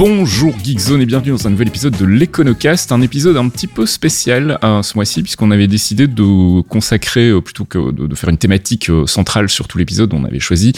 Bonjour Geekzone et bienvenue dans un nouvel épisode de l'Econocast, un épisode un petit peu spécial euh, ce mois-ci puisqu'on avait décidé de consacrer, euh, plutôt que de, faire une thématique euh, centrale sur tout l'épisode, on avait choisi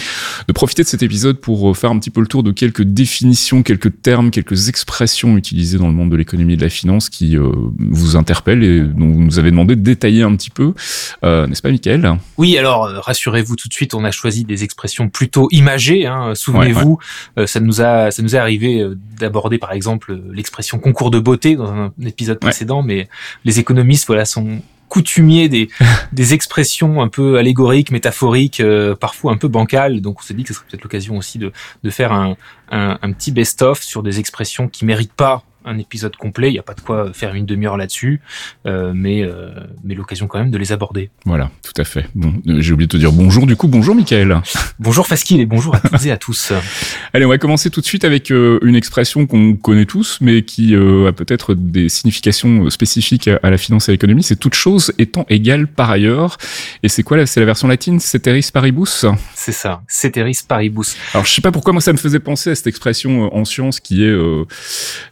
de profiter de cet épisode pour faire un petit peu le tour de quelques définitions, quelques termes, quelques expressions utilisées dans le monde de l'économie et de la finance qui vous interpellent et dont vous nous avez demandé de détailler un petit peu, n'est-ce pas Michael? Oui, alors rassurez-vous tout de suite, on a choisi des expressions plutôt imagées, hein. souvenez-vous, ça nous a ça nous est arrivé d'aborder par exemple l'expression concours de beauté dans un épisode précédent, mais les économistes voilà sont coutumiers des, des expressions un peu allégoriques, métaphoriques, euh, parfois un peu bancales. Donc on s'est dit que ce serait peut-être l'occasion aussi de, de faire un, un, un petit best-of sur des expressions qui méritent pas un épisode complet. Il n'y a pas de quoi faire une demi-heure là-dessus, euh, mais, euh, mais l'occasion quand même de les aborder. Voilà, tout à fait. Bon, euh, j'ai oublié de te dire bonjour du coup. Bonjour Michael. bonjour Fasquille et bonjour à toutes et à tous. Allez, on va commencer tout de suite avec une expression qu'on connaît tous, mais qui a peut-être des significations spécifiques à, la finance et à l'économie. C'est toute chose étant égale par ailleurs. Et c'est quoi C'est la version latine Ceteris paribus C'est ça, Ceteris paribus. Alors je sais pas pourquoi moi ça me faisait penser à cette expression en science qui est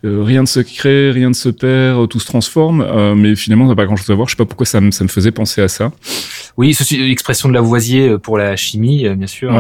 rien rien ne se crée, rien ne se perd, tout se transforme. Euh, mais finalement, on n'a pas grand-chose à voir. Je sais pas pourquoi ça ça me faisait penser à ça. Oui, c'est l'expression de Lavoisier euh, pour la chimie, euh, bien sûr,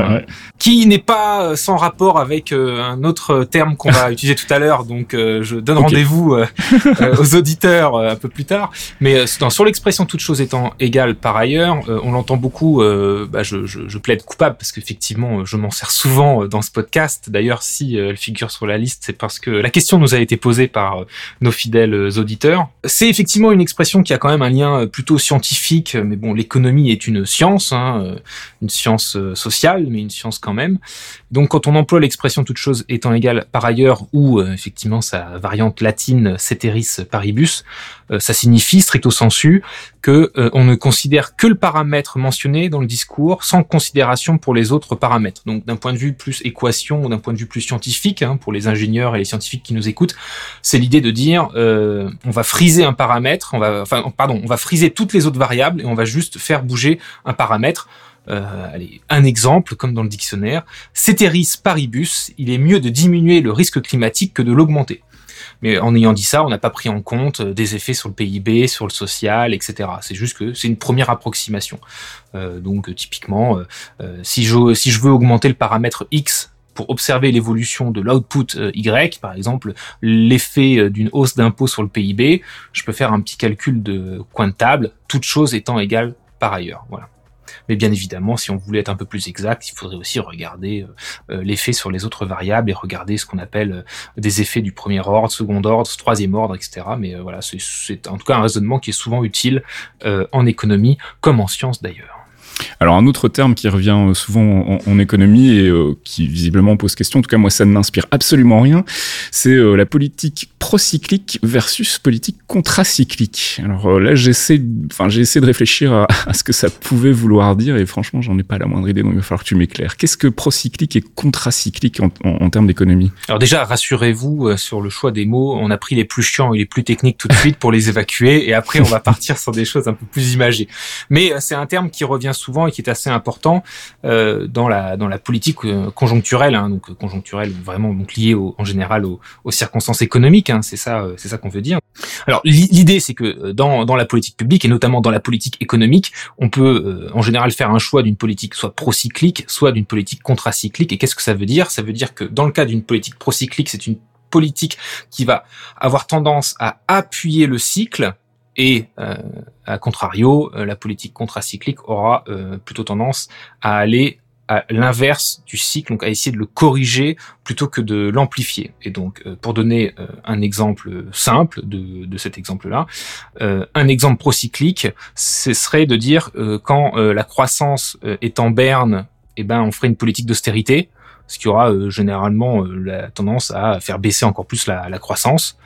qui n'est pas sans rapport avec un autre terme qu'on va utiliser tout à l'heure. Donc, je donne rendez-vous aux auditeurs un peu plus tard. Mais sur l'expression toute chose étant égale par ailleurs, on l'entend beaucoup. Bah, je, je, je, plaide coupable parce qu'effectivement, je m'en sers souvent dans ce podcast. D'ailleurs, si elle figure sur la liste, c'est parce que la question nous a été posée par euh, nos fidèles auditeurs. C'est effectivement une expression qui a quand même un lien euh, plutôt scientifique, mais bon, l'économie est une science, hein, euh, une science sociale, mais une science quand même. Donc quand on emploie l'expression toute chose étant égale par ailleurs, ou effectivement sa variante latine ceteris paribus, ça signifie stricto sensu que on ne considère que le paramètre mentionné dans le discours sans considération pour les autres paramètres. Donc d'un point de vue plus équation ou d'un point de vue plus scientifique, hein, pour les ingénieurs et les scientifiques qui nous écoutent, c'est l'idée de dire euh, on va friser un paramètre, on va, enfin, pardon, on va friser toutes les autres variables et on va juste faire bouger un paramètre. Euh, un exemple, comme dans le dictionnaire, ceteris paribus, il est mieux de diminuer le risque climatique que de l'augmenter. Mais en ayant dit ça, on n'a pas pris en compte euh, des effets sur le PIB, sur le social, etc. C'est juste que c'est une première approximation. Euh, donc typiquement, si, je, veux augmenter le paramètre X pour observer l'évolution de l'output Y, par exemple l'effet d'une hausse d'impôt sur le PIB, je peux faire un petit calcul de coin de table, toute chose étant égale par ailleurs. Voilà. Mais bien évidemment, si on voulait être un peu plus exact, il faudrait aussi regarder euh, l'effet sur les autres variables et regarder ce qu'on appelle des effets du premier ordre, second ordre, troisième ordre, etc. Mais voilà, c'est en tout cas un raisonnement qui est souvent utile en économie comme en science d'ailleurs. Alors un autre terme qui revient euh, souvent en, économie et euh, qui visiblement pose question, en tout cas moi ça ne m'inspire absolument rien, c'est euh, la politique procyclique versus politique contracyclique. Alors là j'essaie, enfin j'ai essayé de réfléchir à, ce que ça pouvait vouloir dire et franchement j'en ai pas la moindre idée donc il va falloir que tu m'éclaires. Qu'est-ce que procyclique et contracyclique en, en termes d'économie? Alors déjà rassurez-vous sur le choix des mots, on a pris les plus chiants et les plus techniques tout de suite pour les évacuer et après on va partir sur des choses un peu plus imagées. Mais c'est un terme qui revient souvent et qui est assez important euh, dans la dans la politique euh, conjoncturelle, hein, donc conjoncturelle vraiment donc liée en général aux, circonstances économiques. Hein, c'est ça, euh, c'est ça qu'on veut dire. Alors l'idée, c'est que dans dans la politique publique et notamment dans la politique économique, on peut en général faire un choix d'une politique soit procyclique, soit d'une politique contracyclique. Et qu'est-ce que ça veut dire? Ça veut dire que dans le cas d'une politique procyclique, c'est une politique qui va avoir tendance à appuyer le cycle et euh, à contrario, euh, la politique contracyclique aura euh, plutôt tendance à aller à l'inverse du cycle, donc à essayer de le corriger plutôt que de l'amplifier. Et donc, pour donner un exemple simple de, de cet exemple-là, un exemple procyclique, ce serait de dire quand la croissance est en berne, eh ben, on ferait une politique d'austérité ce qui aura généralement la tendance à faire baisser encore plus la, la croissance.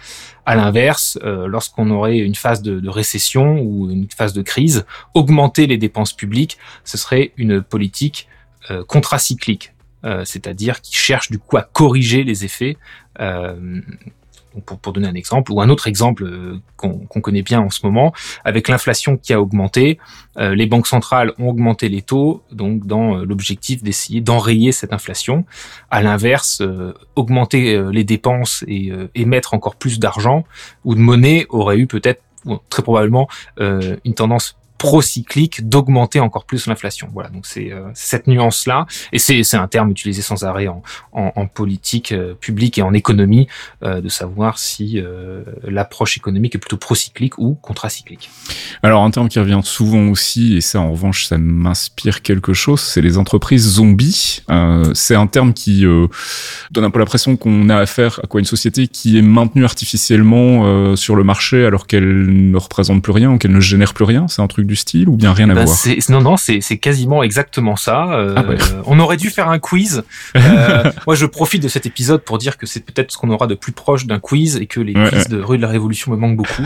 À l'inverse, lorsqu'on aurait une phase de, de, récession ou une phase de crise, augmenter les dépenses publiques, ce serait une politique contracyclique. Euh, c'est-à-dire qui cherche du coup à corriger les effets. Euh, pour, pour, donner un exemple, ou un autre exemple euh, qu'on connaît bien en ce moment, avec l'inflation qui a augmenté, les banques centrales ont augmenté les taux, donc dans l'objectif d'essayer d'enrayer cette inflation. À l'inverse, augmenter les dépenses et émettre encore plus d'argent ou de monnaie aurait eu peut-être, très probablement, une tendance procyclique d'augmenter encore plus l'inflation. Voilà, donc c'est euh, cette nuance-là, et c'est un terme utilisé sans arrêt en, en, en politique euh, publique et en économie, euh, de savoir si l'approche économique est plutôt procyclique ou contracyclique. Alors un terme qui revient souvent aussi, et ça en revanche ça m'inspire quelque chose, c'est les entreprises zombies. c'est un terme qui donne un peu l'impression qu'on a affaire à quoi une société qui est maintenue artificiellement sur le marché alors qu'elle ne représente plus rien ou qu'elle ne génère plus rien. C'est un truc du style ou bien rien à bah, voir Non, non, c'est quasiment exactement ça. Euh, ah on aurait dû faire un quiz. Euh, moi, je profite de cet épisode pour dire que c'est peut-être ce qu'on aura de plus proche d'un quiz et que les quiz de rue de la Révolution me manquent beaucoup.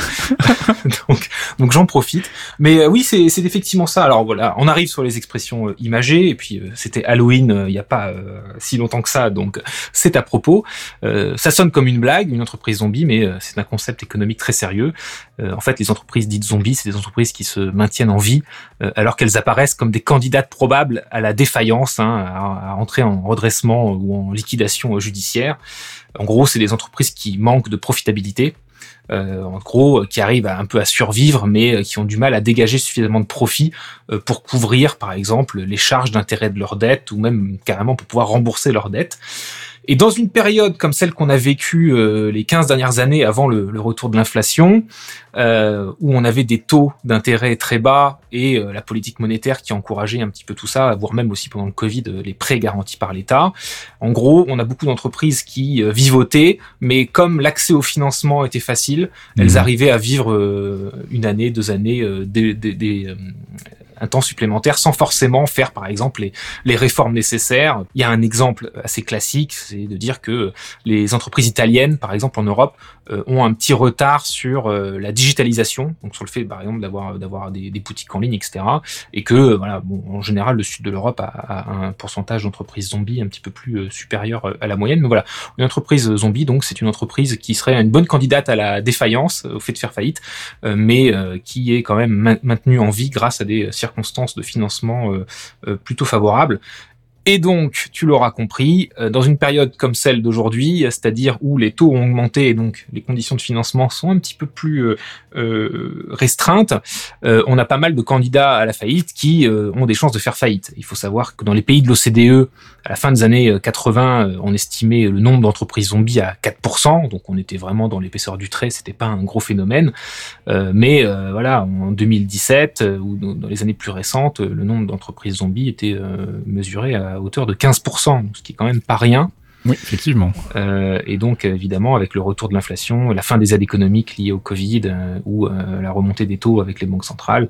donc, donc j'en profite. Mais euh, oui, c'est effectivement ça. Alors voilà, on arrive sur les expressions imagées et puis c'était Halloween il n'y a pas si longtemps que ça, donc c'est à propos. ça sonne comme une blague, une entreprise zombie, mais c'est un concept économique très sérieux. en fait, les entreprises dites zombies, c'est des entreprises qui se maintiennent en vie, euh, alors qu'elles apparaissent comme des candidates probables à la défaillance, hein, à, entrer en redressement ou en liquidation judiciaire. En gros, c'est des entreprises qui manquent de profitabilité, euh, en gros, qui arrivent un peu à survivre, mais euh, qui ont du mal à dégager suffisamment de profit pour couvrir, par exemple, les charges d'intérêt de leurs dettes ou même carrément pour pouvoir rembourser leurs dettes. Et dans une période comme celle qu'on a vécue euh, les 15 dernières années avant le, le retour de l'inflation, euh, où on avait des taux d'intérêt très bas et euh, la politique monétaire qui encourageait un petit peu tout ça, voire même aussi pendant le Covid, euh, les prêts garantis par l'État. En gros, on a beaucoup d'entreprises qui vivotaient, mais comme l'accès au financement était facile, elles mmh. arrivaient à vivre une année, deux années, des, des, des un temps supplémentaire sans forcément faire par exemple les, les réformes nécessaires. Il y a un exemple assez classique, c'est de dire que les entreprises italiennes, par exemple en Europe, euh, ont un petit retard sur euh, la digitalisation, donc sur le fait par exemple d'avoir d'avoir des, boutiques en ligne, etc. Et que euh, voilà, bon, en général le sud de l'Europe a, a, un pourcentage d'entreprises zombies un petit peu plus supérieur à la moyenne. Mais voilà, une entreprise zombie, donc c'est une entreprise qui serait une bonne candidate à la défaillance, au fait de faire faillite, mais qui est quand même maintenue en vie grâce à des circonstances de financement plutôt favorables. Et donc, tu l'auras compris, euh, dans une période comme celle d'aujourd'hui, c'est-à-dire où les taux ont augmenté et donc les conditions de financement sont un petit peu plus euh, euh, restreintes, on a pas mal de candidats à la faillite qui ont des chances de faire faillite. Il faut savoir que dans les pays de l'OCDE, à la fin des années 80, on estimait le nombre d'entreprises zombies à 4%, donc on était vraiment dans l'épaisseur du trait, c'était pas un gros phénomène. mais voilà, en 2017 ou dans les années plus récentes, le nombre d'entreprises zombies était mesuré à hauteur de 15%, ce qui est quand même pas rien. Oui, effectivement. Euh, et donc, évidemment, avec le retour de l'inflation, la fin des aides économiques liées au Covid euh, ou euh, la remontée des taux avec les banques centrales,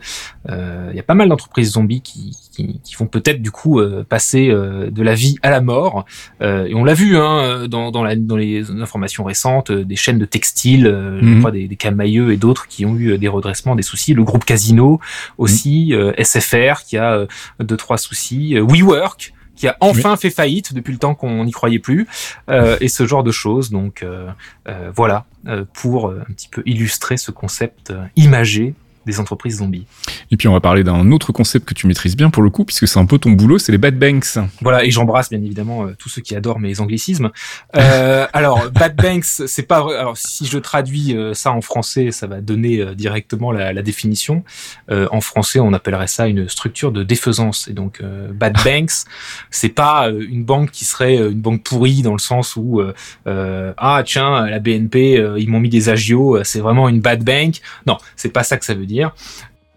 il y a pas mal d'entreprises zombies qui, qui, vont peut-être du coup passer de la vie à la mort. et on l'a vu hein, dans, dans, la, dans, les informations récentes, des chaînes de textiles, je mhm. crois des, des Camailleux et d'autres qui ont eu des redressements, des soucis. Le groupe Casino aussi, SFR qui a deux trois soucis, WeWork qui a enfin fait faillite depuis le temps qu'on n'y croyait plus, euh, et ce genre de choses. Donc euh, euh, voilà, pour un petit peu illustrer ce concept imagé des entreprises zombies. Et puis on va parler d'un autre concept que tu maîtrises bien pour le coup, puisque c'est un peu ton boulot, c'est les bad banks. Voilà, et j'embrasse bien évidemment euh, tous ceux qui adorent mes anglicismes. Euh, alors, bad banks, c'est pas vrai. Alors, si je traduis euh, ça en français, ça va donner directement la, la définition. en français, on appellerait ça une structure de défaisance. Et donc, bad banks, c'est pas une banque qui serait une banque pourrie dans le sens où ah tiens, la BNP, ils m'ont mis des agios, c'est vraiment une bad bank. Non, c'est pas ça que ça veut dire.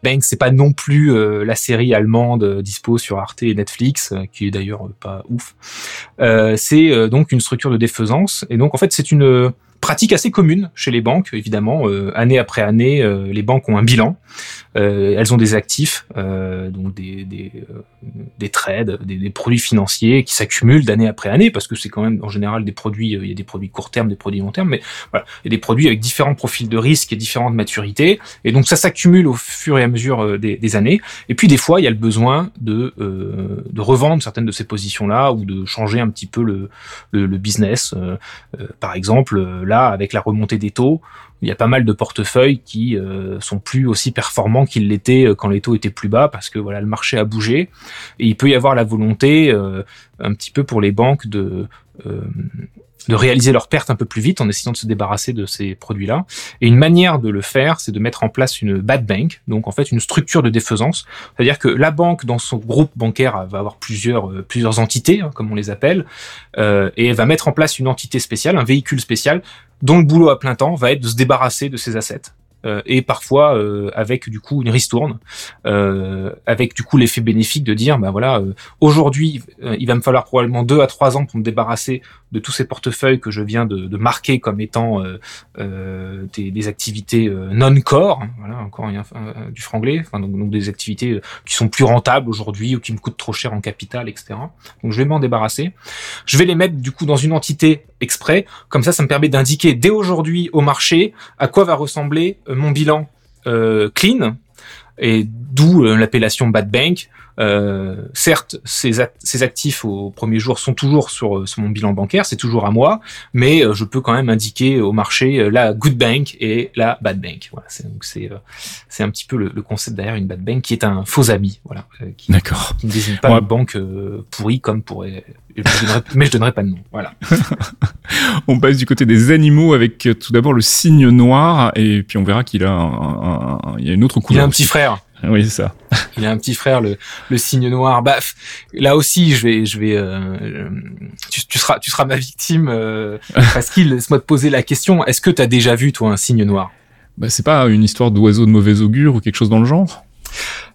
Bank, c'est pas non plus euh, la série allemande euh, dispo sur Arte et Netflix, euh, qui est d'ailleurs pas ouf. c'est donc une structure de défaisance. Et donc en fait, c'est une pratique assez commune chez les banques, évidemment. année après année, les banques ont un bilan. elles ont des actifs, donc des, des, des trades, des, des, produits financiers qui s'accumulent d'année après année, parce que c'est quand même en général des produits, il y a des produits court terme, des produits long terme, mais voilà, il y a des produits avec différents profils de risque et différentes maturités, et donc ça s'accumule au fur et à mesure des, des, années. Et puis des fois, il y a le besoin de, de revendre certaines de ces positions-là ou de changer un petit peu le, le, le business. par exemple, là, avec la remontée des taux, il y a pas mal de portefeuilles qui euh, sont plus aussi performants qu'ils l'étaient euh, quand les taux étaient plus bas parce que voilà le marché a bougé. Et il peut y avoir la volonté euh, un petit peu pour les banques de de réaliser leurs pertes un peu plus vite en essayant de se débarrasser de ces produits-là. Et une manière de le faire, c'est de mettre en place une bad bank, donc en fait une structure de défaisance. C'est-à-dire que la banque, dans son groupe bancaire, va avoir plusieurs euh, plusieurs entités, hein, comme on les appelle, euh, et elle va mettre en place une entité spéciale, un véhicule spécial, dont le boulot à plein temps va être de se débarrasser de ces assets. Euh, et parfois euh, avec du coup une ristourne, euh, avec du coup l'effet bénéfique de dire bah voilà aujourd'hui il va me falloir probablement deux à trois ans pour me débarrasser de tous ces portefeuilles que je viens de, de marquer comme étant des, des, activités non core, hein, voilà encore du franglais, enfin donc, donc, des activités qui sont plus rentables aujourd'hui ou qui me coûtent trop cher en capital, etc. Donc je vais m'en débarrasser. Je vais les mettre du coup dans une entité exprès, comme ça ça me permet d'indiquer dès aujourd'hui au marché à quoi va ressembler euh, mon bilan euh, clean, et d'où euh, l'appellation bad bank. Euh, certes, ces, ces, actifs au premier jour sont toujours sur, sur mon bilan bancaire, c'est toujours à moi, mais je peux quand même indiquer au marché la good bank et la bad bank. Voilà, c'est un petit peu le, le, concept derrière une bad bank qui est un faux ami, voilà, qui, qui ne désigne pas une banque pourrie comme pourrait mais je donnerai pas de nom. Voilà. on passe du côté des animaux avec euh, tout d'abord le cygne noir et puis on verra qu'il a un, il y a une autre couleur. Il a un petit frère. Oui, c'est ça. Il a un petit frère, le, le cygne noir. Bah, là aussi, je vais, je vais, euh, tu, tu, seras, tu seras ma victime euh, parce qu'il laisse-moi te poser la question. Est-ce que tu as déjà vu toi un cygne noir? Bah, c'est pas une histoire d'oiseau de mauvais augure ou quelque chose dans le genre?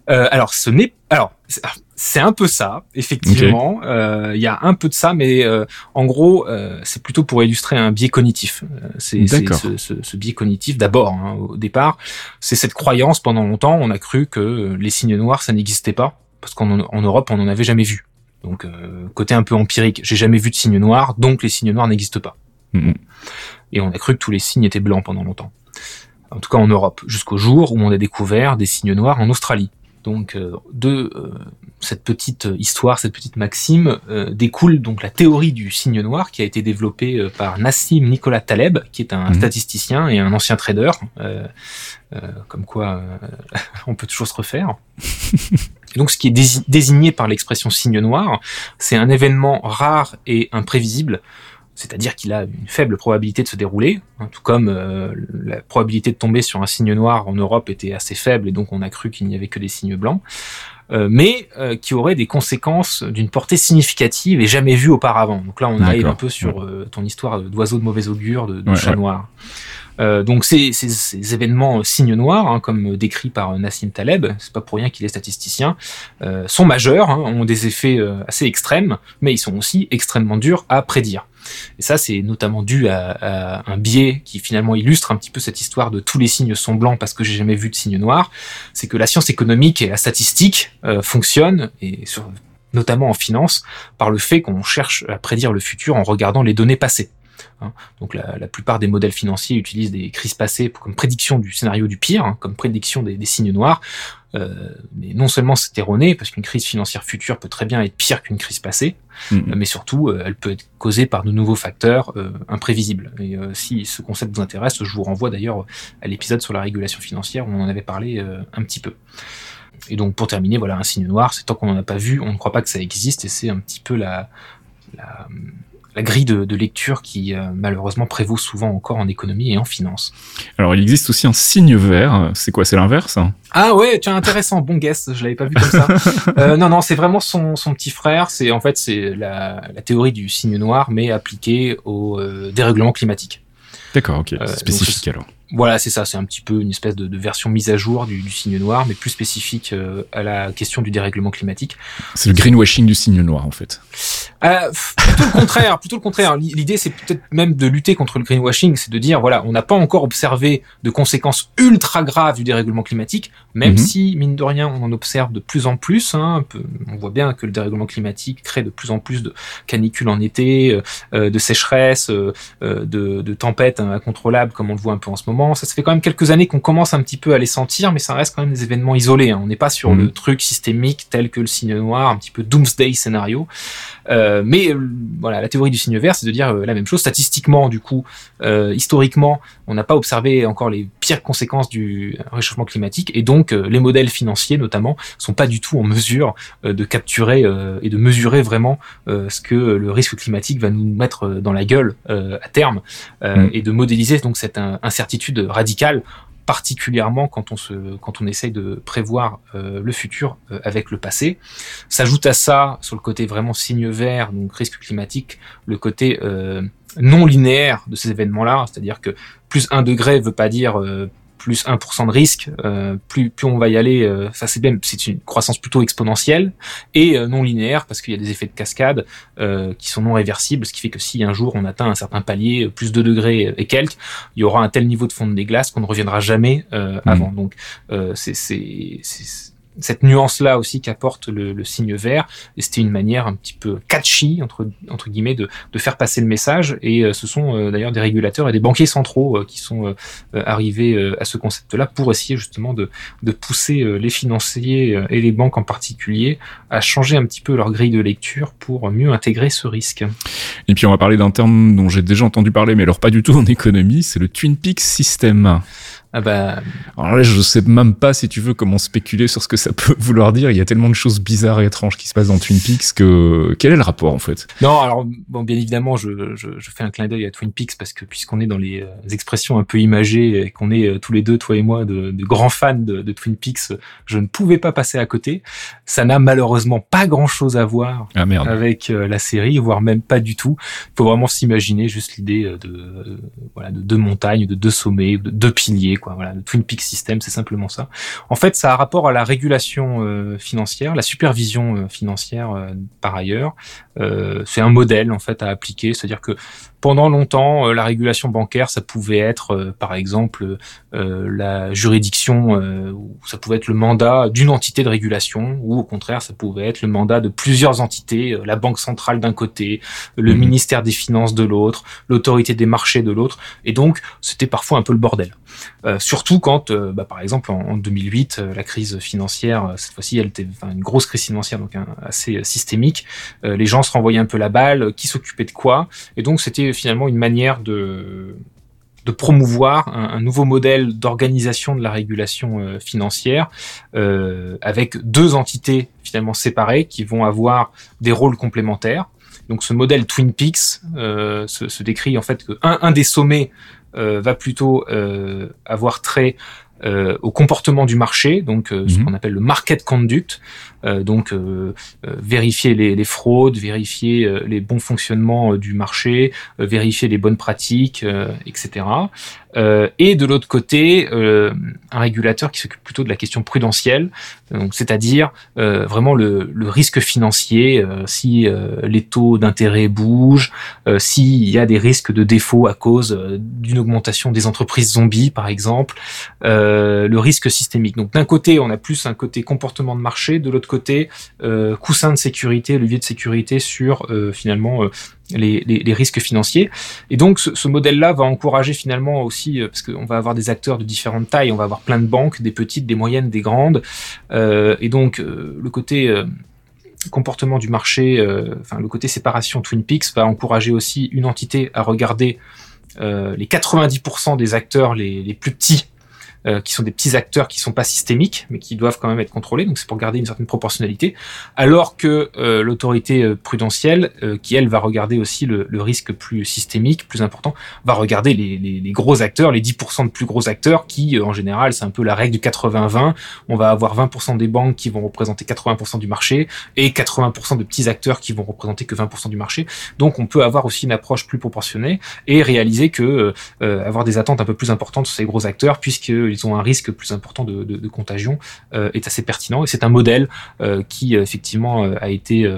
Euh, alors, ce n'est, alors, c'est un peu ça, effectivement. Euh, il y a un peu de ça, mais euh, en gros, euh, c'est plutôt pour illustrer un biais cognitif. C'est ce, ce, ce, biais cognitif d'abord, hein, au départ, c'est cette croyance. Pendant longtemps, on a cru que les signes noirs, ça n'existait pas, parce qu'en en Europe, on n'en avait jamais vu. Donc, côté un peu empirique, j'ai jamais vu de signes noirs, donc les signes noirs n'existent pas. Mm-hmm. Et on a cru que tous les signes étaient blancs pendant longtemps. En tout cas en Europe, jusqu'au jour où on a découvert des signes noirs en Australie. Donc euh, de euh, cette petite histoire, cette petite maxime euh, découle donc la théorie du signe noir qui a été développée par Nassim Nicolas Taleb, qui est un mhm. statisticien et un ancien trader. comme quoi, on peut toujours se refaire. donc, ce qui est désigné par l'expression signe noir, c'est un événement rare et imprévisible c'est-à-dire qu'il a une faible probabilité de se dérouler, hein, tout comme euh, la probabilité de tomber sur un signe noir en Europe était assez faible et donc on a cru qu'il n'y avait que des signes blancs, euh, mais euh, qui aurait des conséquences d'une portée significative et jamais vue auparavant. Donc là on arrive un peu sur ton histoire d'oiseau de mauvais augure, de, chat noir. Donc ces, ces, ces, événements signes noirs, hein, comme décrit par Nassim Taleb, c'est pas pour rien qu'il est statisticien, sont majeurs, hein, ont des effets assez extrêmes, mais ils sont aussi extrêmement durs à prédire. Et ça, c'est notamment dû à, un biais qui finalement illustre un petit peu cette histoire de tous les signes sont blancs parce que j'ai jamais vu de signe noir. C'est que la science économique et la statistique euh, fonctionnent, et notamment en finance, par le fait qu'on cherche à prédire le futur en regardant les données passées. Hein. Donc la, plupart des modèles financiers utilisent des crises passées comme prédiction du scénario du pire, hein, comme prédiction des, signes noirs. Euh, mais non seulement c'est erroné, parce qu'une crise financière future peut très bien être pire qu'une crise passée, mm-hmm. mais surtout euh, elle peut être causée par de nouveaux facteurs euh, imprévisibles. Et si ce concept vous intéresse, je vous renvoie d'ailleurs à l'épisode sur la régulation financière où on en avait parlé un petit peu. Et donc pour terminer, voilà un signe noir, c'est tant qu'on n'en a pas vu, on ne croit pas que ça existe, et c'est un petit peu la, la la grille de, lecture qui euh, malheureusement prévaut souvent encore en économie et en finance. Alors il existe aussi un signe vert, c'est quoi, c'est l'inverse? Ah ouais, tiens intéressant, bon guess, je l'avais pas vu comme ça. euh, non non, c'est vraiment son, son, petit frère, c'est en fait c'est la, la, théorie du signe noir mais appliquée au euh, dérèglement climatique. D'accord, ok, spécifique alors. Voilà, c'est ça. C'est un petit peu une espèce de, version mise à jour du, signe noir, mais plus spécifique euh, à la question du dérèglement climatique. C'est le greenwashing du signe noir, en fait. Euh, plutôt le contraire. Plutôt le contraire. L'idée, c'est peut-être même de lutter contre le greenwashing, c'est de dire voilà, on n'a pas encore observé de conséquences ultra graves du dérèglement climatique, même mhm. si mine de rien, on en observe de plus en plus. Hein, on voit bien que le dérèglement climatique crée de plus en plus de canicules en été, euh, de sécheresse, de, de tempêtes incontrôlables, comme on le voit un peu en ce moment ça, ça fait quand même quelques années qu'on commence un petit peu à les sentir, mais ça reste quand même des événements isolés. Hein. On n'est pas sur mhm. le truc systémique tel que le signe noir, un petit peu doomsday scénario. Euh, mais euh, voilà, la théorie du signe vert, c'est de dire euh, la même chose. Statistiquement, du coup, historiquement, on n'a pas observé encore les pires conséquences du réchauffement climatique, et donc les modèles financiers, notamment, sont pas du tout en mesure de capturer et de mesurer vraiment ce que le risque climatique va nous mettre dans la gueule à terme, mm. et de modéliser donc cette incertitude radicale particulièrement quand on se, quand essaye de prévoir euh, le futur euh, avec le passé. S'ajoute à ça, sur le côté vraiment signe vert, donc risque climatique, le côté euh, non linéaire de ces événements-là, c'est-à-dire que plus un degré veut pas dire plus 1% de risque, euh, plus, plus on va y aller, euh, ça c'est même c'est une croissance plutôt exponentielle et euh, non linéaire parce qu'il y a des effets de cascade qui sont non réversibles, ce qui fait que si un jour on atteint un certain palier, plus de degrés et quelques, il y aura un tel niveau de fond des glaces qu'on ne reviendra jamais mmh. avant. Donc c'est cette nuance-là aussi qu'apporte le, le, signe vert. Et c'était une manière un petit peu catchy, entre, entre guillemets, de, de faire passer le message. Et euh, ce sont euh, d'ailleurs des régulateurs et des banquiers centraux euh, qui sont arrivés à ce concept-là pour essayer justement de, de pousser les financiers et les banques en particulier à changer un petit peu leur grille de lecture pour mieux intégrer ce risque. Et puis on va parler d'un terme dont j'ai déjà entendu parler, mais alors pas du tout en économie, c'est le Twin Peaks System. Ah bah... Alors là, je sais même pas si tu veux comment spéculer sur ce que ça peut vouloir dire. Il y a tellement de choses bizarres et étranges qui se passent dans Twin Peaks que quel est le rapport en fait? Non, alors bon, bien évidemment, je, je, je fais un clin d'œil à Twin Peaks parce que puisqu'on est dans les euh, expressions un peu imagées et qu'on est euh, tous les deux, toi et moi, de, de grands fans de, de, Twin Peaks, je ne pouvais pas passer à côté. Ça n'a malheureusement pas grand-chose à voir ah, avec euh, la série, voire même pas du tout. Il faut vraiment s'imaginer juste l'idée de, voilà de deux montagnes, de deux sommets, de deux piliers. Quoi voilà, le Twin Peaks System, c'est simplement ça. En fait, ça a rapport à la régulation euh, financière, la supervision euh, financière euh, par ailleurs. c'est un modèle en fait à appliquer, c'est-à-dire que pendant longtemps, la régulation bancaire, ça pouvait être, par exemple, la juridiction, ou ça pouvait être le mandat d'une entité de régulation, ou au contraire, ça pouvait être le mandat de plusieurs entités, la banque centrale d'un côté, le mmh. ministère des Finances de l'autre, l'autorité des marchés de l'autre, et donc c'était parfois un peu le bordel. Euh, surtout quand, euh, bah, par exemple, en, 2008, euh, la crise financière, cette fois-ci, elle était une grosse crise financière, donc assez systémique. les gens se renvoyaient un peu la balle, qui s'occupait de quoi, et donc c'était finalement une manière de promouvoir un, nouveau modèle d'organisation de la régulation financière avec deux entités finalement séparées qui vont avoir des rôles complémentaires. Donc ce modèle Twin Peaks se, décrit en fait que un des sommets va plutôt euh, avoir trait euh, au comportement du marché, donc ce mhm. qu'on appelle le market conduct, donc vérifier les, les, fraudes, vérifier les bons fonctionnements du marché, vérifier les bonnes pratiques, etc. Euh, et de l'autre côté, euh, un régulateur qui s'occupe plutôt de la question prudentielle, donc c'est-à-dire euh, vraiment le, le, risque financier, si les taux d'intérêt bougent, s'il y a des risques de défaut à cause d'une augmentation des entreprises zombies, par exemple, le risque systémique. Donc d'un côté, on a plus un côté comportement de marché, de l'autre côté, coussin de sécurité, levier de sécurité sur finalement les, les, risques financiers. Et donc ce, modèle-là va encourager finalement aussi, euh, parce qu'on va avoir des acteurs de différentes tailles, on va avoir plein de banques, des petites, des moyennes, des grandes, euh, et donc euh, le côté euh, comportement du marché, enfin le côté séparation Twin Peaks va encourager aussi une entité à regarder les 90% des acteurs les plus petits qui sont des petits acteurs qui sont pas systémiques, mais qui doivent quand même être contrôlés. Donc c'est pour garder une certaine proportionnalité. Alors que l'autorité prudentielle, qui elle va regarder aussi le, le, risque plus systémique, plus important, va regarder les, les, les gros acteurs, les 10% de plus gros acteurs, qui en général c'est un peu la règle du 80-20. On va avoir 20% des banques qui vont représenter 80% du marché et 80% de petits acteurs qui vont représenter que 20% du marché. Donc on peut avoir aussi une approche plus proportionnée et réaliser que euh, euh, avoir des attentes un peu plus importantes sur ces gros acteurs puisqu'ils ont un risque plus important de, de, de contagion euh, est assez pertinent et c'est un modèle qui effectivement a été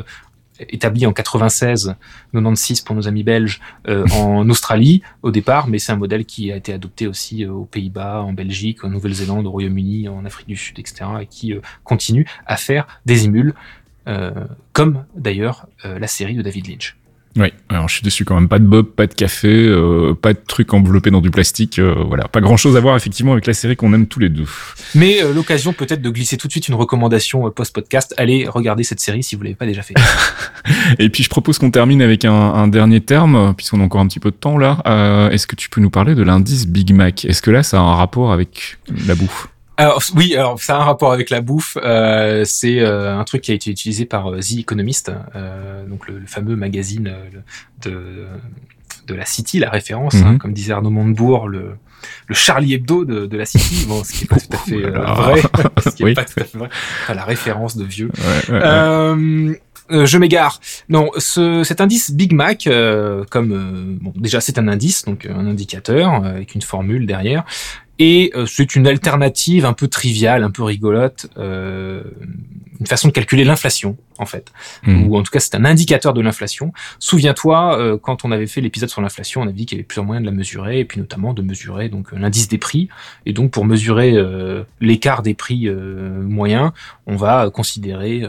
établi en 96, 96 pour nos amis belges en Australie au départ, mais c'est un modèle qui a été adopté aussi aux Pays-Bas, en Belgique, en Nouvelle-Zélande, au Royaume-Uni, en Afrique du Sud, etc. et qui continue à faire des émules, comme d'ailleurs la série de David Lynch. Oui, alors je suis dessus quand même. Pas de bob, pas de café, euh, pas de trucs enveloppés dans du plastique. Euh, voilà, pas grand chose à voir effectivement avec la série qu'on aime tous les deux. Mais euh, l'occasion peut-être de glisser tout de suite une recommandation post-podcast. Allez regarder cette série si vous l'avez pas déjà fait. Et puis je propose qu'on termine avec un, un dernier terme, puisqu'on a encore un petit peu de temps là. Est-ce que tu peux nous parler de l'indice Big Mac? Est-ce que là ça a un rapport avec la bouffe? Alors oui, alors ça a un rapport avec la bouffe. Euh, c'est euh, un truc qui a été utilisé par euh, The Economist, euh, donc le, fameux magazine euh, de de la City, la référence, hein, mhm. comme disait Arnaud Montebourg, le le Charlie Hebdo de, de la City, bon, ce qui est pas tout à fait vrai, ce qui est pas tout à fait vrai, la référence de vieux. je m'égare. Non, ce, cet indice Big Mac, comme bon, déjà c'est un indice, donc un indicateur avec une formule derrière, et euh, c'est une alternative un peu triviale, un peu rigolote, euh, une façon de calculer l'inflation en fait, hmm. ou en tout cas c'est un indicateur de l'inflation. Souviens-toi, euh, quand on avait fait l'épisode sur l'inflation, on avait dit qu'il y avait plusieurs moyens de la mesurer, et puis notamment de mesurer donc l'indice des prix. Et donc pour mesurer l'écart des prix moyens, on va considérer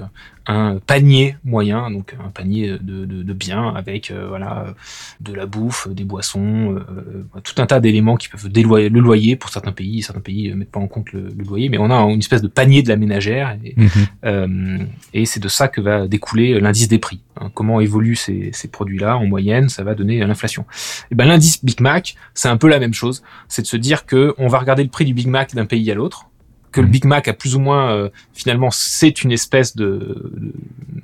un panier moyen, donc un panier de, de, de biens avec euh, voilà de la bouffe, des boissons, euh, tout un tas d'éléments qui peuvent déloyer le loyer pour certains pays. Certains pays mettent pas en compte le, loyer, mais on a une espèce de panier de la ménagère et, euh, et c'est de ça que va découler l'indice des prix. Hein. comment évoluent ces, produits-là en moyenne, ça va donner l'inflation. Et ben l'indice Big Mac, c'est un peu la même chose. C'est de se dire que on va regarder le prix du Big Mac d'un pays à l'autre que le mhm. Big Mac a plus ou moins euh, finalement c'est une espèce de,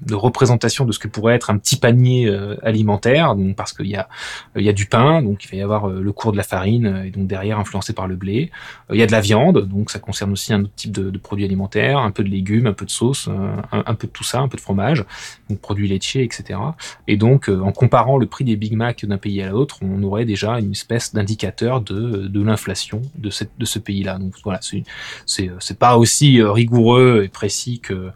de, représentation de ce que pourrait être un petit panier euh, alimentaire. Donc parce qu'il y a il y a du pain donc il va y avoir euh, le cours de la farine et donc derrière influencé par le blé. Il y a de la viande donc ça concerne aussi un autre type de, de produits alimentaires un peu de légumes un peu de sauce un, un, peu de tout ça un peu de fromage donc produits laitiers etc et donc en comparant le prix des Big Mac d'un pays à l'autre on aurait déjà une espèce d'indicateur de, de l'inflation de cette de ce pays là donc voilà c'est c'est pas aussi euh, rigoureux et précis que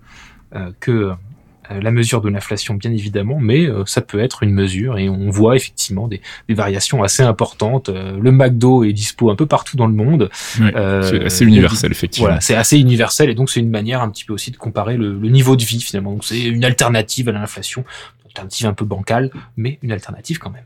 euh, que euh, la mesure de l'inflation, bien évidemment, mais ça peut être une mesure et on voit effectivement des, variations assez importantes. le McDo est dispo un peu partout dans le monde. c'est assez universel, effectivement. Voilà, c'est assez universel et donc c'est une manière un petit peu aussi de comparer le, le niveau de vie finalement. Donc c'est une alternative à l'inflation, une alternative un peu bancale, mais une alternative quand même.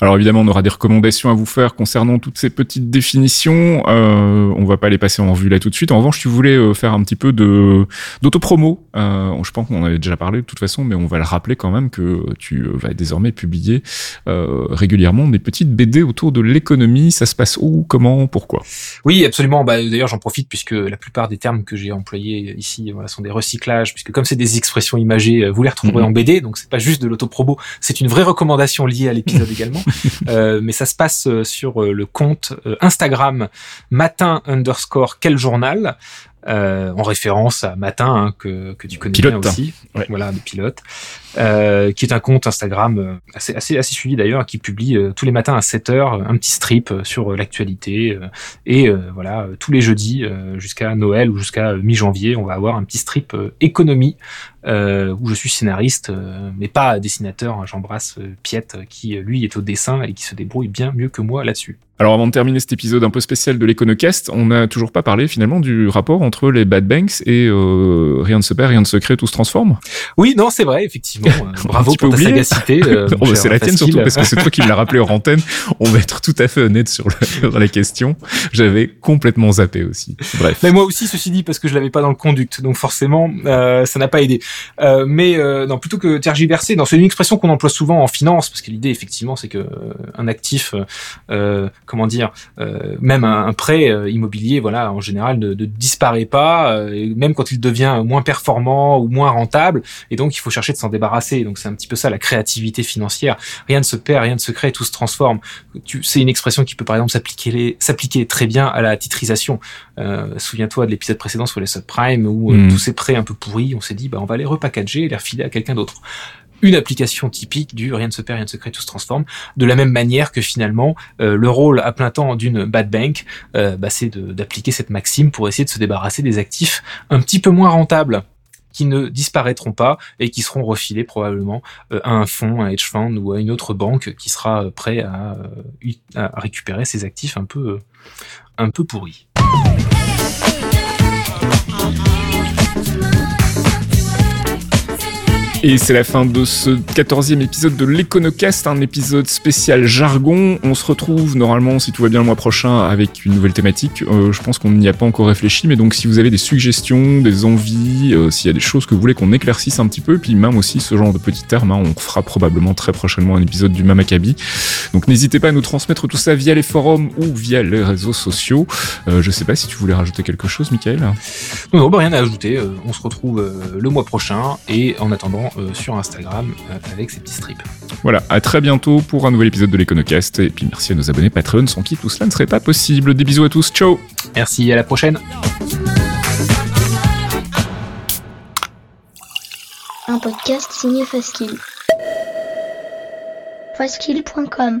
Alors évidemment, on aura des recommandations à vous faire concernant toutes ces petites définitions. Euh, on va pas les passer en revue là tout de suite. En revanche, tu voulais euh, faire un petit peu de d'autopromo. Euh, je pense qu'on avait déjà parlé de toute façon, mais on va le rappeler quand même que tu euh, vas désormais publier euh, régulièrement des petites BD autour de l'économie. Ça se passe où, comment, pourquoi? Oui, absolument. Bah, D'ailleurs, j'en profite puisque la plupart des termes que j'ai employés ici voilà, sont des recyclages, puisque comme c'est des expressions imagées, vous les retrouverez mhm. en BD, donc c'est pas juste de l'autopromo, c'est une vraie recommandation liée à l'épisode également. Euh, mais ça se passe euh, sur euh, le compte Instagram matin underscore quel journal. Euh, en référence à Matin hein, que, que tu connais bien aussi, voilà, pilote, euh, qui est un compte Instagram assez assez, assez suivi d'ailleurs, qui publie tous les matins à 7 heures un petit strip sur l'actualité et voilà tous les jeudis jusqu'à Noël ou jusqu'à mi-janvier, on va avoir un petit strip économie euh, où je suis scénariste, euh, mais pas dessinateur. J'embrasse euh, Piette, qui lui est au dessin et qui se débrouille bien mieux que moi là-dessus. Alors avant de terminer cet épisode un peu spécial de l'Econocast, on n'a toujours pas parlé finalement du rapport entre les bad banks et euh, rien ne se perd, rien ne se crée, tout se transforme. Oui, non, c'est vrai, effectivement. Bravo pour ta sagacité. Euh, oh, bah, c'est la tienne surtout parce que c'est toi qui me l'as rappelé en antenne. On va être tout à fait honnête sur, le, sur la question. J'avais complètement zappé aussi. Bref. Mais moi aussi, ceci dit, parce que je l'avais pas dans le conduct, donc forcément, euh, ça n'a pas aidé. Euh, mais euh, non, plutôt que tergiverser, c'est une expression qu'on emploie souvent en finance, parce que l'idée effectivement, c'est que un actif comment dire, même un, prêt immobilier, voilà, en général, ne, disparaît pas, même quand il devient moins performant ou moins rentable. Et donc, il faut chercher de s'en débarrasser. Donc, c'est un petit peu ça la créativité financière. Rien ne se perd, rien ne se crée, tout se transforme. C'est une expression qui peut par exemple s'appliquer s'appliquer très bien à la titrisation. Souviens-toi de l'épisode précédent sur les subprimes où mm. tous ces prêts un peu pourris, on s'est dit bah on va les repackager et les refiler à quelqu'un d'autre une application typique du rien ne se perd, rien ne se crée, tout se transforme. De la même manière que finalement, euh, le rôle à plein temps d'une bad bank, euh, bah, c'est d'appliquer cette maxime pour essayer de se débarrasser des actifs un petit peu moins rentables qui ne disparaîtront pas et qui seront refilés probablement euh, à un fonds, un hedge fund ou à une autre banque qui sera prêt à, à récupérer ces actifs un peu, un peu pourris. Et c'est la fin de ce quatorzième épisode de l'Econocast, un épisode spécial jargon. On se retrouve normalement, si tout va bien, le mois prochain avec une nouvelle thématique. Euh, je pense qu'on n'y a pas encore réfléchi, mais donc si vous avez des suggestions, des envies, euh, s'il y a des choses que vous voulez qu'on éclaircisse un petit peu, et puis même aussi ce genre de petits termes, hein, on fera probablement très prochainement un épisode du Mamakabi. Donc n'hésitez pas à nous transmettre tout ça via les forums ou via les réseaux sociaux. Euh, je sais pas si tu voulais rajouter quelque chose, Michael Non, bah, rien à ajouter. on se retrouve le mois prochain, et en attendant, euh, sur Instagram euh, avec ces petits strips. Voilà, à très bientôt pour un nouvel épisode de l'Econocast. Et puis merci à nos abonnés Patreon, sans qui tout cela ne serait pas possible. Des bisous à tous, ciao Merci, à la prochaine Un podcast signé Faskill. Faskill.com